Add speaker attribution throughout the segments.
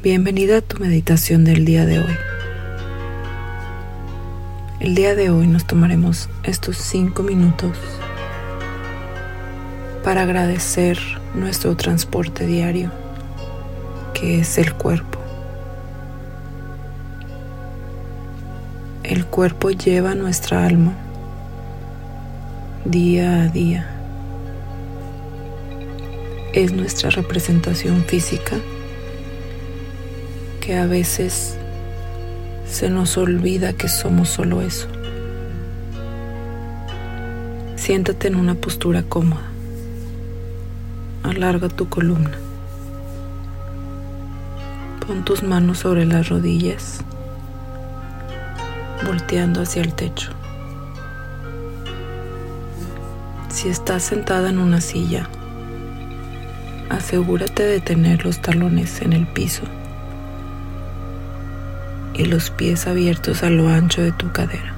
Speaker 1: Bienvenida a tu meditación del día de hoy. El día de hoy nos tomaremos estos cinco minutos para agradecer nuestro transporte diario, que es el cuerpo. El cuerpo lleva nuestra alma día a día. Es nuestra representación física que a veces se nos olvida que somos solo eso. Siéntate en una postura cómoda. Alarga tu columna. Pon tus manos sobre las rodillas, volteando hacia el techo. Si estás sentada en una silla, asegúrate de tener los talones en el piso y los pies abiertos a lo ancho de tu cadera.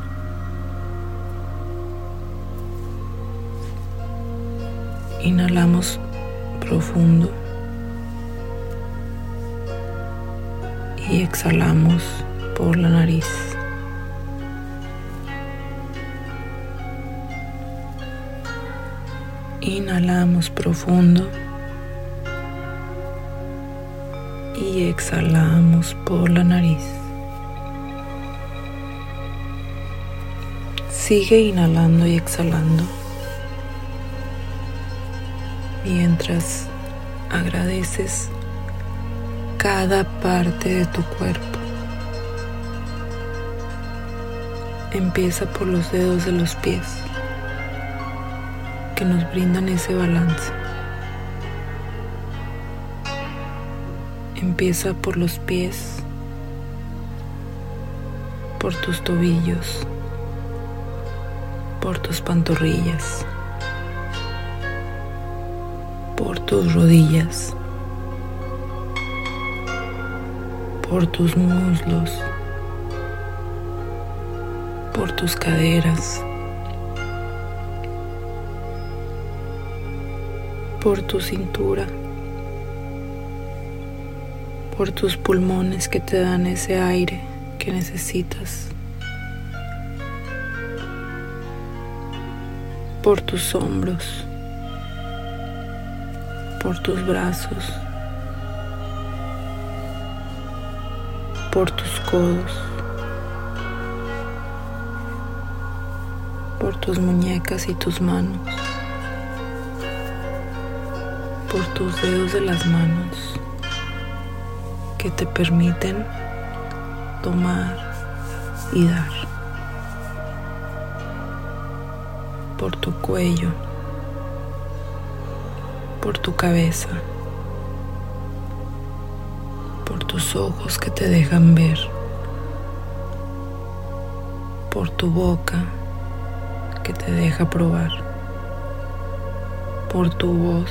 Speaker 1: Inhalamos profundo y exhalamos por la nariz. Inhalamos profundo y exhalamos por la nariz. Sigue inhalando y exhalando mientras agradeces cada parte de tu cuerpo. Empieza por los dedos de los pies que nos brindan ese balance. Empieza por los pies, por tus tobillos, por tus pantorrillas, por tus rodillas, por tus muslos, por tus caderas, por tu cintura, por tus pulmones que te dan ese aire que necesitas. Por tus hombros, por tus brazos, por tus codos, por tus muñecas y tus manos, por tus dedos de las manos que te permiten tomar y dar. Por tu cuello, por tu cabeza, por tus ojos que te dejan ver, por tu boca que te deja probar, por tu voz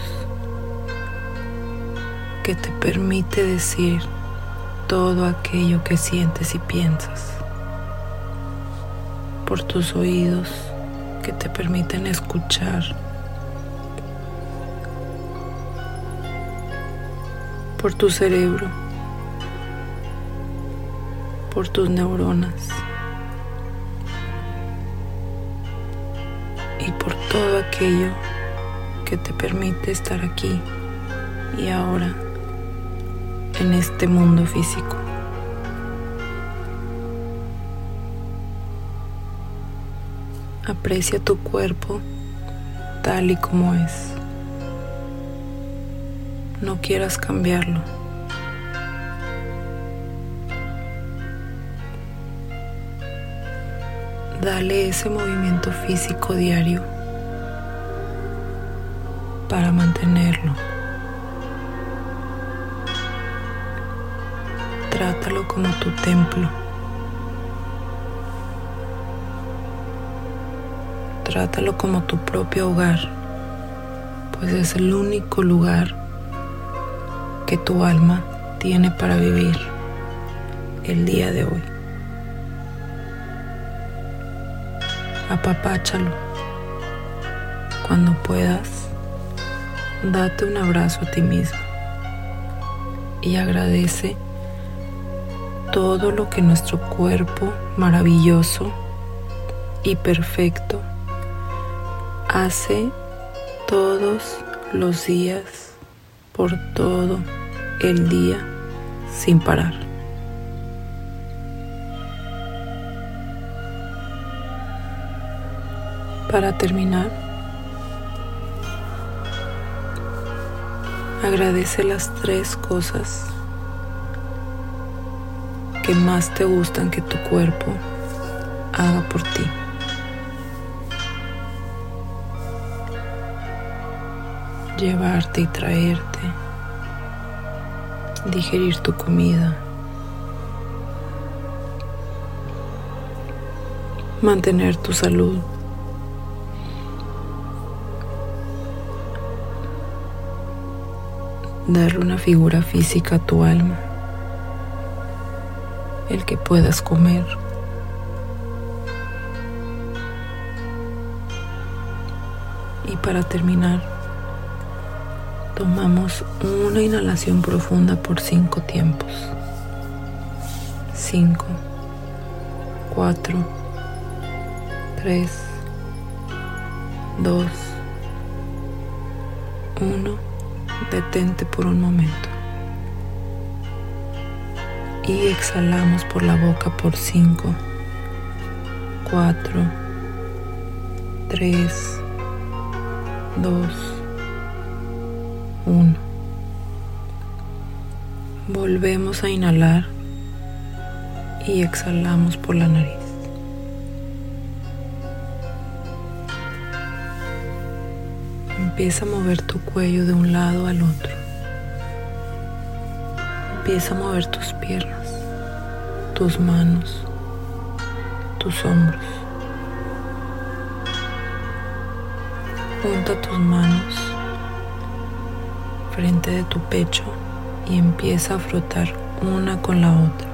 Speaker 1: que te permite decir todo aquello que sientes y piensas, por tus oídos que te permiten escuchar. Por tu cerebro, por tus neuronas y por todo aquello que te permite estar aquí y ahora en este mundo físico. Aprecia tu cuerpo tal y como es. No quieras cambiarlo. Dale ese movimiento físico diario para mantenerlo. Trátalo como tu templo. Trátalo como tu propio hogar, pues es el único lugar que tu alma tiene para vivir el día de hoy. Apapáchalo. Cuando puedas, date un abrazo a ti mismo y agradece todo lo que nuestro cuerpo maravilloso y perfecto hace todos los días por todo el día sin parar. Para terminar, agradece las tres cosas que más te gustan que tu cuerpo haga por ti. Llevarte y traerte, digerir tu comida, mantener tu salud. darle una figura física a tu alma el que puedas comer. Y para terminar, tomamos una inhalación profunda por cinco tiempos. Cinco, cuatro, tres, dos, uno. Detente por un momento y exhalamos por la boca por 5, 4, 3, 2, 1. Volvemos a inhalar y exhalamos por la nariz. Empieza a mover tu cuello de un lado al otro. Empieza a mover tus piernas tus manos, tus hombros. Junta tus manos frente de tu pecho y empieza a frotar una con la otra.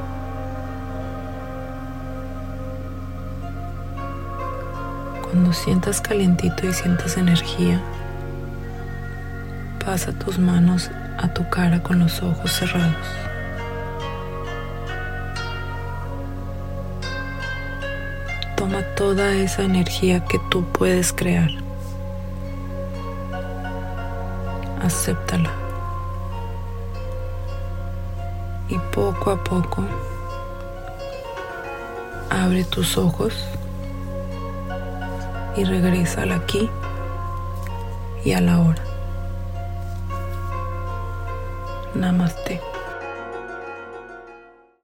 Speaker 1: Cuando sientas calientito y sientas energía, pasa tus manos a tu cara con los ojos cerrados. toma toda esa energía que tú puedes crear. Acéptala. Y poco a poco abre tus ojos y regresa al aquí y a la hora. Namaste.